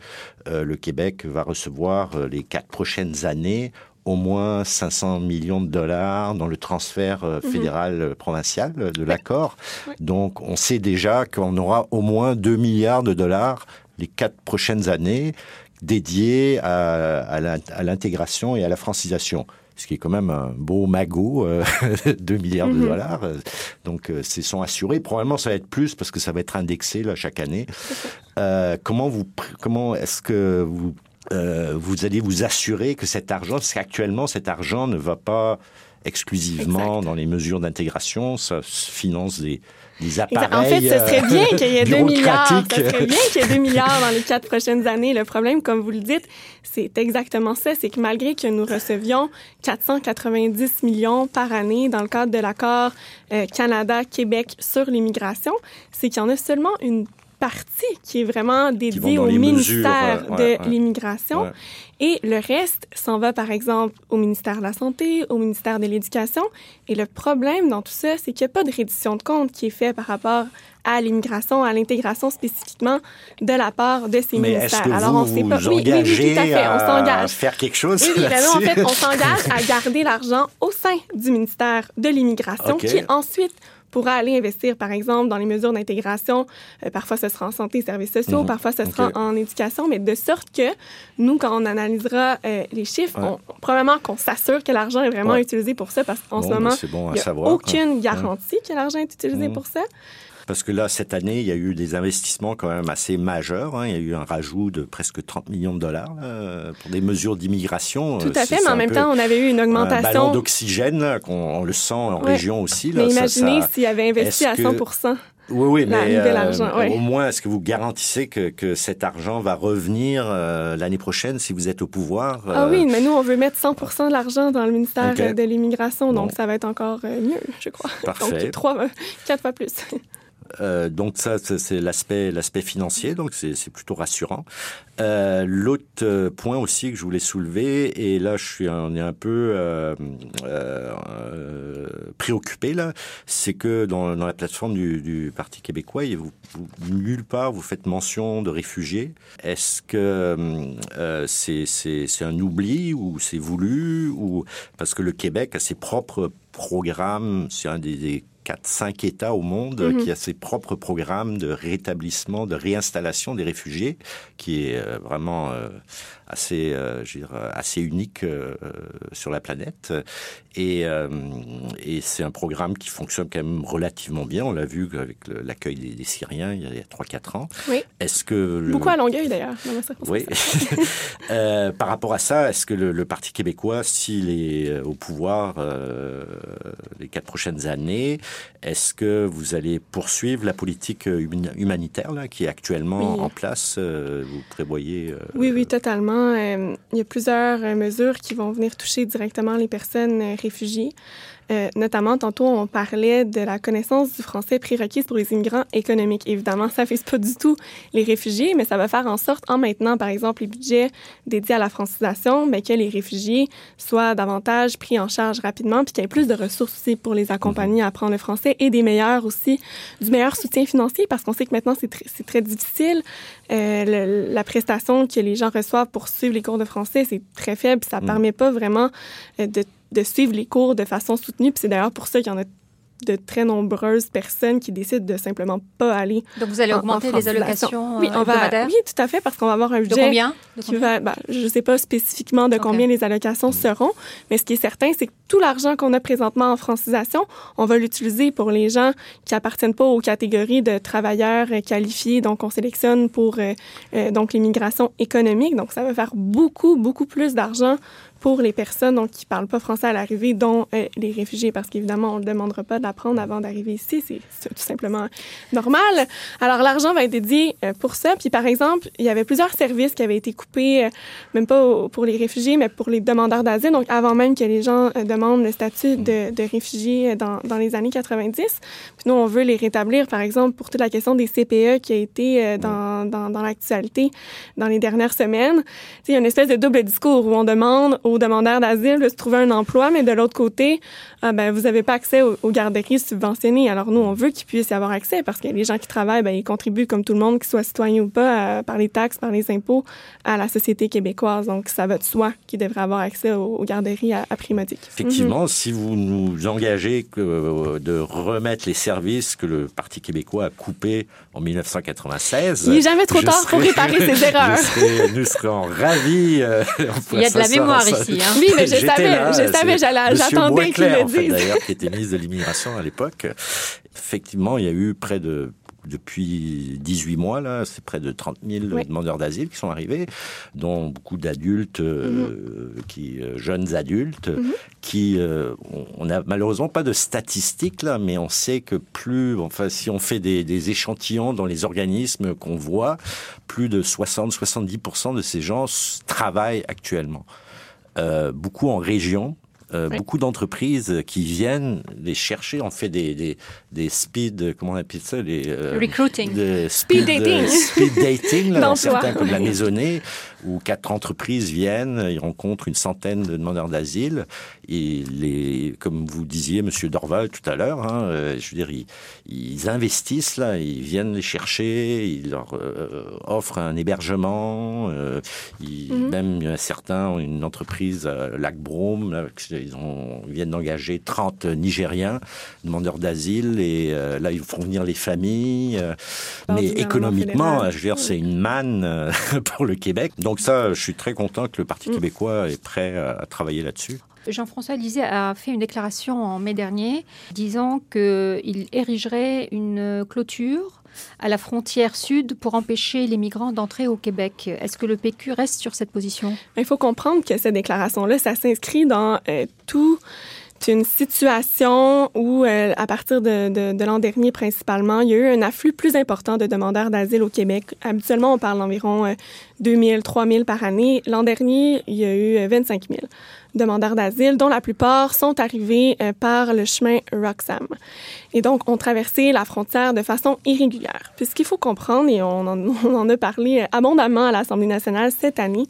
euh, le Québec va recevoir les quatre prochaines années au moins 500 millions de dollars dans le transfert euh, fédéral mmh. provincial de l'accord. Oui. Donc, on sait déjà qu'on aura au moins 2 milliards de dollars les quatre prochaines années dédié à, à l'intégration et à la francisation ce qui est quand même un beau magot, euh, [laughs] 2 milliards de -hmm. dollars. Donc, euh, c'est sont assurés. Probablement, ça va être plus parce que ça va être indexé là, chaque année. Euh, comment vous, comment est-ce que vous, euh, vous allez vous assurer que cet argent, parce qu'actuellement, cet argent ne va pas exclusivement exact. dans les mesures d'intégration, ça finance des, des appareils. En fait, ce serait bien qu'il y ait 2 milliards. Ce serait bien qu'il y ait 2 milliards dans les quatre prochaines années. Le problème, comme vous le dites, c'est exactement ça. C'est que malgré que nous recevions 490 millions par année dans le cadre de l'accord euh, Canada-Québec sur l'immigration, c'est qu'il y en a seulement une partie qui est vraiment dédiée au ministère mesures, ouais, de ouais, l'immigration. Ouais. Et le reste s'en va, par exemple, au ministère de la Santé, au ministère de l'Éducation. Et le problème dans tout ça, c'est qu'il n'y a pas de reddition de compte qui est fait par rapport à l'immigration, à l'intégration spécifiquement de la part de ces Mais ministères. Que vous, Alors, on sait pas. Oui, oui, oui, tout à fait. On s'engage. faire quelque chose. Oui, ben en fait, on s'engage à garder l'argent au sein du ministère de l'immigration, okay. qui ensuite pourra aller investir, par exemple, dans les mesures d'intégration. Euh, parfois, ce sera en santé et services sociaux, mm -hmm. parfois, ce sera okay. en éducation, mais de sorte que nous, quand on analysera euh, les chiffres, ouais. on, probablement qu'on s'assure que l'argent est vraiment ouais. utilisé pour ça, parce qu'en bon, ce moment, bon il n'y a savoir. aucune garantie que l'argent est utilisé -hmm. pour ça. Parce que là, cette année, il y a eu des investissements quand même assez majeurs. Hein. Il y a eu un rajout de presque 30 millions de dollars là, pour des mesures d'immigration. Tout à fait, mais en même temps, on avait eu une augmentation. Un ballon d'oxygène, qu'on le sent en ouais. région aussi. Là, mais imaginez s'il avait investi à 100 que... Oui, oui, mais euh, ouais. au moins, est-ce que vous garantissez que, que cet argent va revenir euh, l'année prochaine si vous êtes au pouvoir euh... Ah oui, mais nous, on veut mettre 100 de l'argent dans le ministère okay. de l'Immigration, donc bon. ça va être encore mieux, je crois. Parfait. Donc, trois, [laughs] quatre fois plus. Euh, donc ça, c'est l'aspect financier, donc c'est plutôt rassurant. Euh, L'autre point aussi que je voulais soulever, et là je suis on est un peu euh, euh, préoccupé là, c'est que dans, la plateforme du, Parti québécois, nulle part vous faites mention de réfugiés. Est-ce que euh, c'est un oubli ou c'est voulu ou parce que le Québec a ses propres programmes, c'est un des 4-5 États au monde mm -hmm. qui a ses propres programmes de rétablissement, de réinstallation des réfugiés, qui est vraiment euh, assez, euh, je veux dire, assez unique euh, sur la planète. Et, euh, et c'est un programme qui fonctionne quand même relativement bien. On l'a vu avec l'accueil des, des, Syriens il y a 3-4 ans. Oui. Est-ce que le... beaucoup à Longueuil d'ailleurs. Oui. [laughs] euh, par rapport à ça, est-ce que le, le, Parti québécois, s'il est au pouvoir euh, les quatre prochaines années, est-ce que vous allez poursuivre la politique humanitaire là, qui est actuellement oui. en place euh, Vous prévoyez Oui, oui, totalement. Euh, il y a plusieurs mesures qui vont venir toucher directement les personnes réfugiés. Euh, notamment, tantôt, on parlait de la connaissance du français prérequise pour les immigrants économiques. Évidemment, ça ne fait pas du tout les réfugiés, mais ça va faire en sorte, en maintenant, par exemple, les budgets dédiés à la francisation, mais que les réfugiés soient davantage pris en charge rapidement, puis qu'il y ait plus de ressources aussi pour les accompagner à apprendre le français et des meilleurs aussi, du meilleur soutien financier, parce qu'on sait que maintenant, c'est tr très difficile. Euh, le, la prestation que les gens reçoivent pour suivre les cours de français, c'est très faible, ça ne mmh. permet pas vraiment euh, de de suivre les cours de façon soutenue. Puis c'est d'ailleurs pour ça qu'il y en a de très nombreuses personnes qui décident de simplement pas aller. Donc vous allez en, augmenter en les allocations oui, on va, oui, tout à fait, parce qu'on va avoir un budget. De combien? De qui va, ben, je ne sais pas spécifiquement de okay. combien les allocations seront, mais ce qui est certain, c'est que tout l'argent qu'on a présentement en francisation, on va l'utiliser pour les gens qui appartiennent pas aux catégories de travailleurs qualifiés. Donc on sélectionne pour euh, euh, donc l'immigration économique. Donc ça va faire beaucoup, beaucoup plus d'argent pour les personnes donc, qui parlent pas français à l'arrivée, dont euh, les réfugiés, parce qu'évidemment, on ne demandera pas d'apprendre avant d'arriver ici. C'est tout simplement normal. Alors, l'argent va être dédié euh, pour ça. Puis, par exemple, il y avait plusieurs services qui avaient été coupés, euh, même pas pour les réfugiés, mais pour les demandeurs d'asile. Donc, avant même que les gens demandent le statut de, de réfugié dans, dans, les années 90. Puis, nous, on veut les rétablir, par exemple, pour toute la question des CPE qui a été dans, dans, dans l'actualité dans les dernières semaines. Il y a une espèce de double discours où on demande demandeurs d'asile de se trouver un emploi, mais de l'autre côté, ah, ben, vous n'avez pas accès aux, garderies subventionnées. Alors nous, on veut qu'ils puissent y avoir accès parce que les gens qui travaillent, ben, ils contribuent comme tout le monde, qu'ils soient citoyens ou pas, par les taxes, par les impôts, à la société québécoise. Donc ça va de soi qu'ils devraient avoir accès aux, garderies à, prix modique. Effectivement, mhm. si vous nous engagez que, euh, de remettre les services que le Parti québécois a coupés en 1996... Il n'est jamais trop tard pour réparer ses [laughs] erreurs. nous serons ravis. Euh, [laughs] Il y a de la mémoire ici. [laughs] Hein. Oui, mais je savais, je savais, j'attendais qu'il le dise. D'ailleurs, qui était ministre de l'immigration à l'époque. Effectivement, il y a eu près de depuis 18 mois, là, c'est près de 30 000 demandeurs d'asile qui sont arrivés, dont beaucoup d'adultes, euh, mhm. qui euh, jeunes adultes, mhm. qui, euh, on n'a malheureusement pas de statistiques là, mais on sait que plus, enfin, si on fait des, des échantillons dans les organismes qu'on voit, plus de 60-70% de ces gens travaillent actuellement. Beaucoup en région, euh, beaucoup d'entreprises qui viennent les chercher. On fait des, des, des speed, comment on appelle ça les, euh, Recruiting. speed, dating. speed dating, là, [laughs] certains comme la Maisonnée, où quatre entreprises viennent, ils rencontrent une centaine de demandeurs d'asile. Et les, comme vous disiez, Monsieur Dorval tout à l'heure, hein, euh, je veux dire, ils, ils, investissent là, ils viennent les chercher, ils leur offrent un hébergement. ils, mm-hmm. Même certains, une entreprise, Lac Brome, là, ils, ont, viennent d'engager 30 Nigériens, demandeurs d'asile, et euh, là, ils font venir les familles. Euh, mais économiquement, je veux dire, c'est une manne euh, [laughs] pour le Québec. Donc ça, je suis très content que le Parti mm. québécois est prêt à travailler là-dessus. Jean-François Lisée a fait une déclaration en mai dernier disant qu'il érigerait une clôture à la frontière sud pour empêcher les migrants d'entrer au Québec. Est-ce que le PQ reste sur cette position? Il faut comprendre que cette déclaration-là, ça s'inscrit dans euh, tout une situation où, euh, à partir de, de, de l'an dernier principalement, il y a eu un afflux plus important de demandeurs d'asile au Québec. Habituellement, on parle d'environ euh, 2000, 3000 par année. L'an dernier, il y a eu 25 000 demandeurs d'asile, dont la plupart sont arrivés euh, par le chemin Roxham. Et donc, ont traversé la frontière de façon irrégulière. Puis ce qu'il faut comprendre, et on en, [laughs] on en a parlé abondamment à l'Assemblée nationale cette année,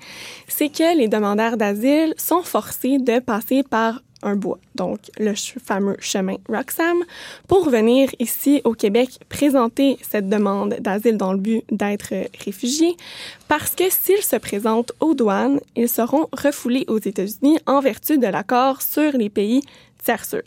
c'est que les demandeurs d'asile sont forcés de passer par un bois, donc le fameux chemin Roxham, pour venir ici au Québec présenter cette demande d'asile dans le but d'être réfugié, parce que s'ils se présentent aux douanes, ils seront refoulés aux États-Unis en vertu de l'accord sur les pays tiers sûr.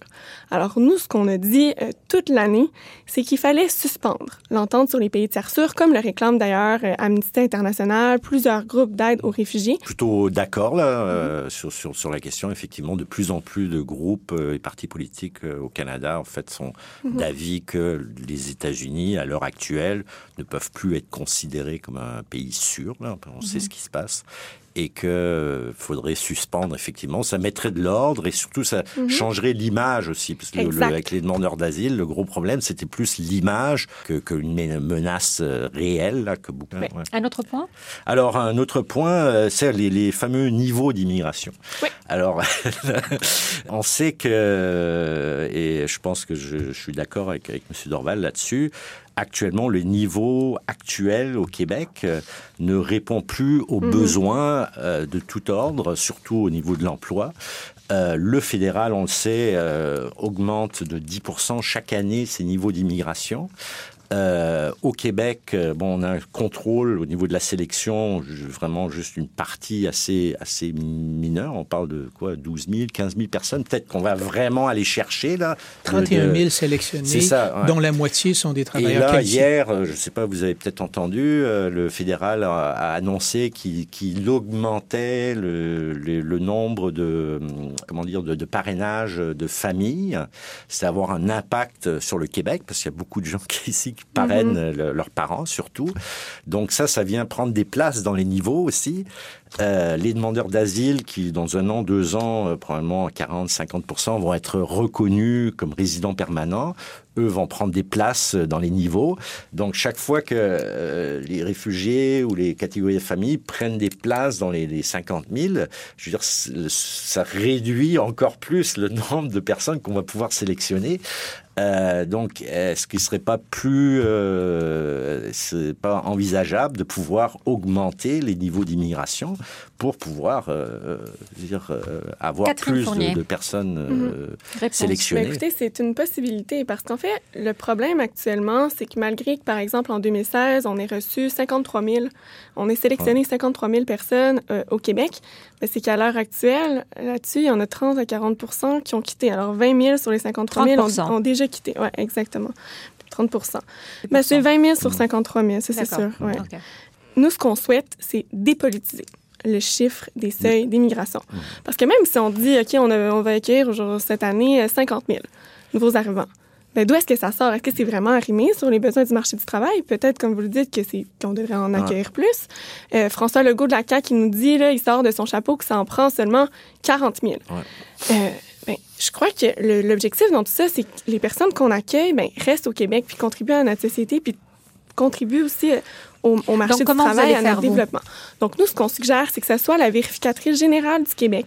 Alors nous, ce qu'on a dit euh, toute l'année, c'est qu'il fallait suspendre l'entente sur les pays tiers sûrs, comme le réclame d'ailleurs euh, Amnesty International, plusieurs groupes d'aide aux réfugiés. Plutôt d'accord là euh, sur, sur, sur, la question. Effectivement, de plus en plus de groupes et partis politiques au Canada en fait sont mhm. d'avis que les États-Unis, à l'heure actuelle, ne peuvent plus être considérés comme un pays sûr. Là. On sait mhm. ce qui se passe et que faudrait suspendre effectivement. Ça mettrait de l'ordre et surtout ça mhm. changerait l'image aussi parce que le, avec les demandeurs d'asile, le gros problème c'était plus l'image que qu'une menace euh, réelle là que beaucoup. Un autre point? Alors un autre point, euh, c'est les, les, fameux niveaux d'immigration. Oui. Alors [laughs] on sait que et je pense que je, je suis d'accord avec, avec Monsieur Dorval là-dessus actuellement, le niveau actuel au Québec euh, ne répond plus aux mhm. besoins euh, de tout ordre, surtout au niveau de l'emploi. Euh, le fédéral, on le sait, augmente de 10% chaque année ses niveaux d'immigration. Euh, au Québec, euh, bon, on a un contrôle au niveau de la sélection, vraiment juste une partie assez, assez mineure. On parle de quoi? 12 000, 15 000 personnes. Peut-être qu'on va vraiment aller chercher là. 31 000 sélectionnés, dont la moitié sont des travailleurs Et là, hier, euh, je ne sais pas, vous avez peut-être entendu, le fédéral a, annoncé qu'il augmentait le, le, nombre de, comment dire, de, de parrainages de familles. C'est avoir un impact sur le Québec, parce qu'il y a beaucoup de gens [laughs] qui, ici qui parrainent leurs parents surtout. Donc ça, ça vient prendre des places dans les niveaux aussi. Euh, les demandeurs d'asile qui, dans un an, deux ans, euh, probablement 40-50% vont être reconnus comme résidents permanents, eux vont prendre des places dans les niveaux. Donc chaque fois que euh, les réfugiés ou les catégories de familles prennent des places dans les, les 50 000, je veux dire, ça réduit encore plus le nombre de personnes qu'on va pouvoir sélectionner. Euh, donc, est-ce qu'il serait pas plus, euh, pas envisageable de pouvoir augmenter les niveaux d'immigration? Pour pouvoir euh, dire, euh, avoir plus de, de, personnes mmh. sélectionnées. écoutez, c'est une possibilité parce qu'en fait, le problème actuellement, c'est que malgré que, par exemple, en 2016, on ait reçu 53 000, on ait sélectionné ouais. 53 000 personnes au Québec, ben, c'est qu'à l'heure actuelle, là-dessus, il y en a 30 à 40 qui ont quitté. Alors, 20 000 sur les 53 000 ont, ont déjà quitté. Oui, exactement. 30 Mais c'est 20 000 sur 53 000, ça, c'est sûr. Ouais. Okay. Nous, ce qu'on souhaite, c'est dépolitiser le chiffre des seuils d'immigration. Parce que même si on dit, OK, on, a, on va accueillir cette année 50 000 nouveaux arrivants, ben, d'où est-ce que ça sort? Est-ce que c'est vraiment arrimé sur les besoins du marché du travail? Peut-être, comme vous le dites, que c'est qu'on devrait en accueillir plus. Euh, François Legault de la CAQ, qui nous dit, là, il sort de son chapeau que ça en prend seulement 40 000. Ouais. Euh, ben, je crois que l'objectif dans tout ça, c'est que les personnes qu'on accueille ben, restent au Québec, puis contribuent à notre société, puis contribuent aussi au, au marché Donc, du travail, à notre développement. Donc, nous, ce qu'on suggère, c'est que ce soit la vérificatrice générale du Québec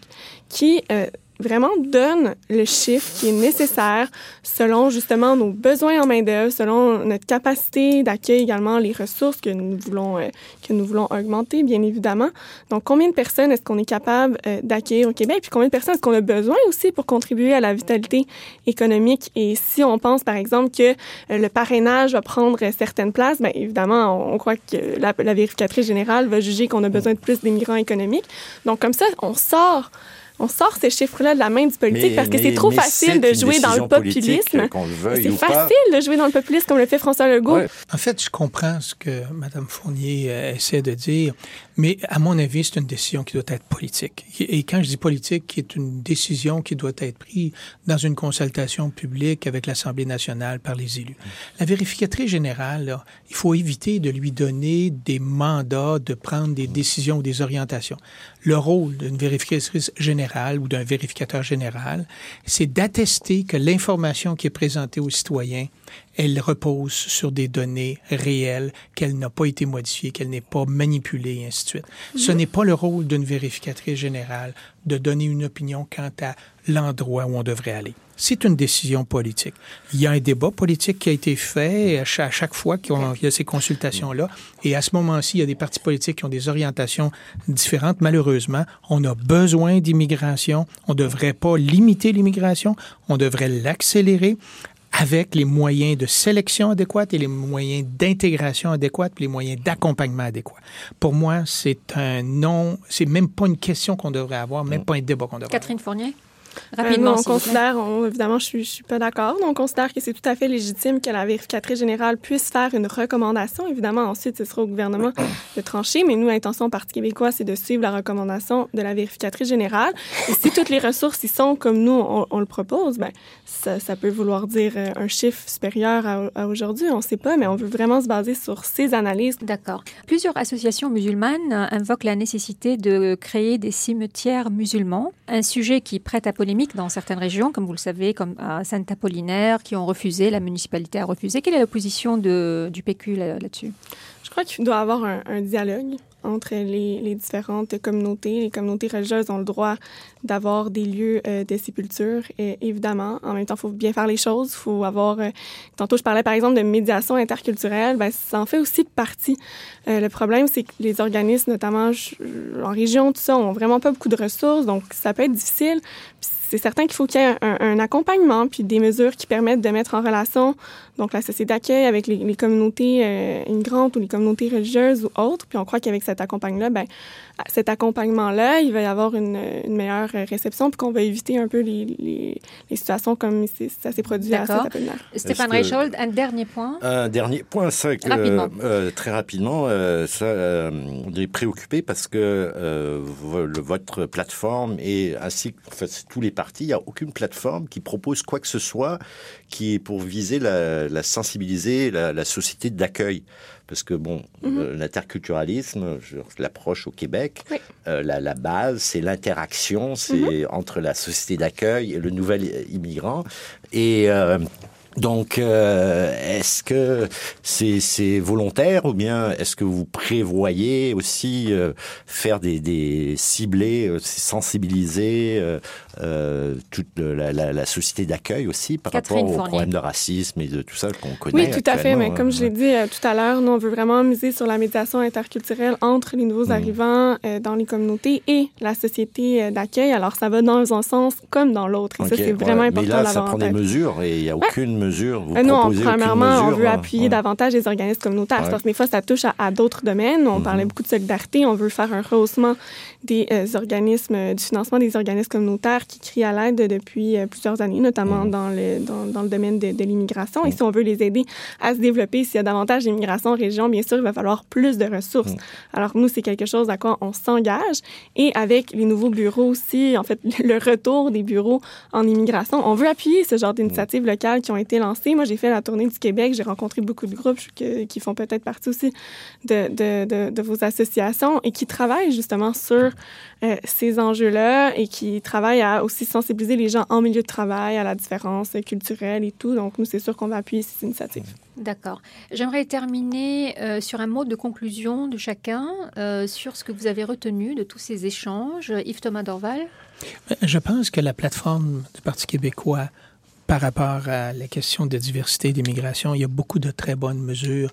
qui euh, vraiment donne le chiffre qui est nécessaire selon justement nos besoins en main-d'œuvre, selon notre capacité d'accueil également, les ressources que nous voulons euh, que nous voulons augmenter, bien évidemment. Donc, combien de personnes est-ce qu'on est capable euh, d'accueillir au Québec, puis combien de personnes est-ce qu'on a besoin aussi pour contribuer à la vitalité économique? Et si on pense, par exemple, que euh, le parrainage va prendre certaines places, bien évidemment, on, croit que la vérificatrice générale va juger qu'on a besoin de plus d'immigrants économiques. Donc, comme ça, on sort on sort ces chiffres-là de la main du politique mais, parce que c'est trop facile de jouer dans le populisme. C'est facile de jouer dans le populisme comme le fait François Legault. Ouais. En fait, je comprends ce que Mme Fournier euh, essaie de dire, mais à mon avis, c'est une décision qui doit être politique. Et quand je dis politique, c'est une décision qui doit être prise dans une consultation publique avec l'Assemblée nationale par les élus. La vérificatrice générale, là, il faut éviter de lui donner des mandats de prendre des décisions ou des orientations. Le rôle d'une vérificatrice générale ou d'un vérificateur général, c'est d'attester que l'information qui est présentée aux citoyens elle repose sur des données réelles, qu'elle n'a pas été modifiée, qu'elle n'est pas manipulée, et ainsi de suite. Mm. Ce n'est pas le rôle d'une vérificatrice générale de donner une opinion quant à l'endroit où on devrait aller. C'est une décision politique. Il y a un débat politique qui a été fait à chaque, à chaque fois qu'il y a ces consultations-là. Et à ce moment-ci, il y a des partis politiques qui ont des orientations différentes. Malheureusement, on a besoin d'immigration. On ne devrait pas limiter l'immigration. On devrait l'accélérer avec les moyens de sélection adéquats et les moyens d'intégration adéquats, les moyens d'accompagnement adéquats. Pour moi, c'est un non, c'est même pas une question qu'on devrait avoir, même pas un débat qu'on devrait Catherine avoir. Fournier? Rapidement, euh, on considère, on, évidemment, je je suis pas d'accord. On considère que c'est tout à fait légitime que la vérificatrice générale puisse faire une recommandation. Évidemment, ensuite, ce sera au gouvernement de trancher, mais nous, l'intention Parti québécois, c'est de suivre la recommandation de la vérificatrice générale. Et si toutes les ressources y sont comme nous, on, on le propose, ben, ça, ça, peut vouloir dire un chiffre supérieur à, à aujourd'hui. On ne sait pas, mais on veut vraiment se baser sur ces analyses. D'accord. Plusieurs associations musulmanes invoquent la nécessité de créer des cimetières musulmans, un sujet qui prête à polémique dans certaines régions, comme vous le savez, comme à Saint-Apollinaire, qui ont refusé, la municipalité a refusé. Quelle est la position de, du PQ là-dessus? Je crois qu'il doit y avoir un, un dialogue entre les, les, différentes communautés. Les communautés religieuses ont le droit d'avoir des lieux euh, de sépulture, et, évidemment. En même temps, il faut bien faire les choses. Il faut avoir... Euh, tantôt, je parlais par exemple de médiation interculturelle. Ben, ça en fait aussi partie. Euh, le problème, c'est que les organismes, notamment en région, tout ça, ont vraiment pas beaucoup de ressources, donc ça peut être difficile. Puis c'est certain qu'il faut qu'il y ait un, accompagnement puis des mesures qui permettent de mettre en relation donc la société d'accueil avec les, les communautés euh, immigrantes ou les communautés religieuses ou autres. Puis on croit qu'avec cet accompagnement-là, ben cet accompagnement-là, il va y avoir une, une meilleure réception puis qu'on va éviter un peu les, les, les situations comme ça s'est produit à cet appel Stéphane Reichold, un dernier point? Un dernier point, c'est que rapidement. Euh, très rapidement, euh, ça, euh, on est préoccupé parce que euh, votre plateforme et ainsi que tous les partie, il n'y a aucune plateforme qui propose quoi que ce soit qui est pour viser la, la sensibiliser la, la société d'accueil. Parce que bon, Mhm. l'interculturalisme, l'approche au Québec, Oui. euh, la, la base, c'est l'interaction, c'est entre la société d'accueil et le nouvel immigrant. Et euh, donc, euh, est-ce que c'est volontaire ou bien est-ce que vous prévoyez aussi euh, faire des, des ciblés, euh, sensibiliser euh, toute la, la, la société d'accueil aussi par Catherine rapport aux Fournier. problèmes de racisme et de tout ça qu'on connaît Oui, tout à fait. Mais comme je l'ai dit euh, tout à l'heure, nous, on veut vraiment miser sur la médiation interculturelle entre les nouveaux Mhm. arrivants euh, dans les communautés et la société d'accueil. Alors, ça va dans un sens comme dans l'autre. Et ça, c'est vraiment important Mais là, ça prend en des mesures et il n'y a aucune mesure. Vous Euh, nous, on- proposez premièrement, on veut hein. appuyer Ouais. davantage les organismes communautaires. Parce que des fois, ça touche à, à d'autres domaines. On Mhm. parlait beaucoup de solidarité. On veut faire un rehaussement des organismes, du financement des organismes communautaires qui crient à l'aide depuis euh, plusieurs années, notamment Mhm. dans, le, dans, dans le domaine de, de l'immigration. Et si on veut les aider à se développer, s'il y a davantage d'immigration en région, bien sûr, il va falloir plus de ressources. Mhm. Alors, nous, c'est quelque chose à quoi on s'engage. Et avec les nouveaux bureaux aussi, en fait, [laughs] le retour des bureaux en immigration, on veut appuyer ce genre d'initiatives locales qui ont été lancées. Moi, j'ai fait la tournée du Québec, j'ai rencontré beaucoup de groupes que- qui font peut-être partie aussi de, de, de, de vos associations et qui travaillent justement sur euh, ces enjeux-là et qui travaillent à aussi sensibiliser les gens en milieu de travail à la différence culturelle et tout. Donc, nous, c'est sûr qu'on va appuyer ces initiatives. D'accord. J'aimerais terminer euh, sur un mot de conclusion de chacun euh, sur ce que vous avez retenu de tous ces échanges. Yves Thomas Dorval. Je pense que la plateforme du Parti québécois par rapport à la question de diversité et d'immigration, il y a beaucoup de très bonnes mesures.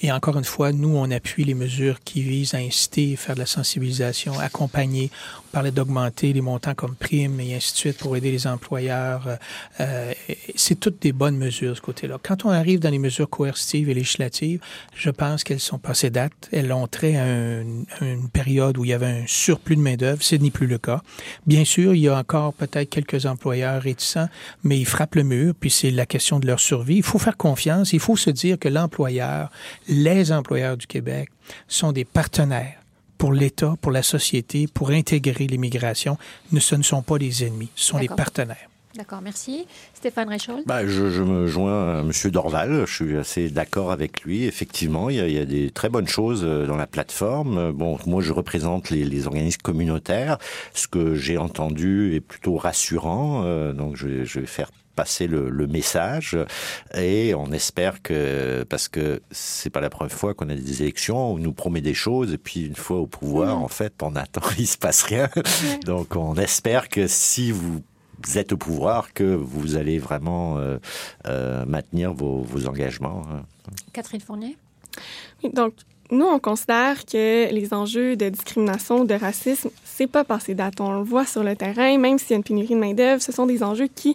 Et encore une fois, nous, on appuie les mesures qui visent à inciter, faire de la sensibilisation, accompagner. On parlait d'augmenter les montants comme primes et ainsi de suite pour aider les employeurs. Euh, euh, c'est toutes des bonnes mesures, ce côté-là. Quand on arrive dans les mesures coercitives et législatives, je pense qu'elles sont passées date. Elles ont trait à, un- à une période où il y avait un surplus de main-d'œuvre. Ce n'est plus le cas. Bien sûr, il y a encore peut-être quelques employeurs réticents, mais ils frappent le mur, puis c'est la question de leur survie. Il faut faire confiance. Il faut se dire que l'employeur, les employeurs du Québec sont des partenaires pour l'État, pour la société, pour intégrer l'immigration. Ce ne sont pas des ennemis, ce sont des partenaires. D'accord, merci. Stéphane Réchaud. Bah, je, je me joins à Monsieur Dorval. Je suis assez d'accord avec lui. Effectivement, il y, a, il y a des très bonnes choses euh, dans la plateforme. Bon, moi, je représente les, les organismes communautaires. Ce que j'ai entendu est plutôt rassurant. euh, donc, je, vais- je vais faire passer le, le message et on espère que parce que c'est pas la première fois qu'on a des élections où on nous promet des choses et puis une fois au pouvoir en fait on attend [laughs] il se passe rien donc on espère que si vous vous êtes au pouvoir que vous allez vraiment euh, euh, maintenir vos, vos engagements. hein. Catherine Fournier? Oui, Donc, nous, on considère que les enjeux de discrimination, de racisme, c'est pas passé date. On le voit sur le terrain, même s'il y a une pénurie de main-d'œuvre, ce sont des enjeux qui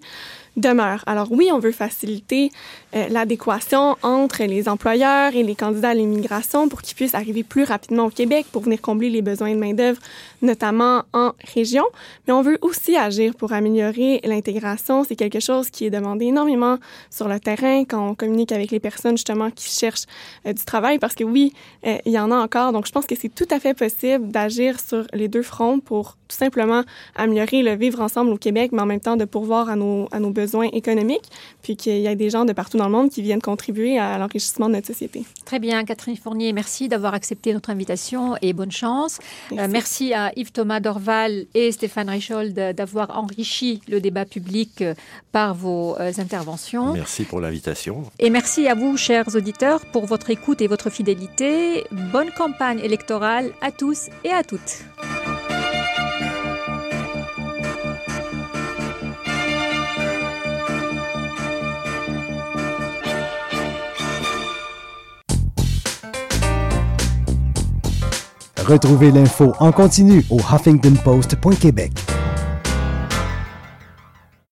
demeurent. Alors oui, on veut faciliter euh, l'adéquation entre les employeurs et les candidats à l'immigration pour qu'ils puissent arriver plus rapidement au Québec pour venir combler les besoins de main-d'œuvre, notamment en région. Mais on veut aussi agir pour améliorer l'intégration. C'est quelque chose qui est demandé énormément sur le terrain quand on communique avec les personnes justement qui cherchent euh, du travail parce que oui, euh, il y en a encore. Donc je pense que c'est tout à fait possible d'agir sur les deux fronts pour tout simplement améliorer le vivre ensemble au Québec, mais en même temps de pourvoir à nos, à nos besoins économiques, puis qu'il y ait des gens de partout dans le monde qui viennent contribuer à l'enrichissement de notre société. Très bien, Catherine Fournier, merci d'avoir accepté notre invitation et bonne chance. Merci. Euh, merci à Yves Thomas Dorval et Stéphane Richold d'avoir enrichi le débat public euh, par vos euh, interventions. Merci pour l'invitation. Et merci à vous, chers auditeurs, pour votre écoute et votre fidélité. Bonne campagne électorale à tous et à toutes. Retrouvez l'info en continu au huffingtonpost.québec.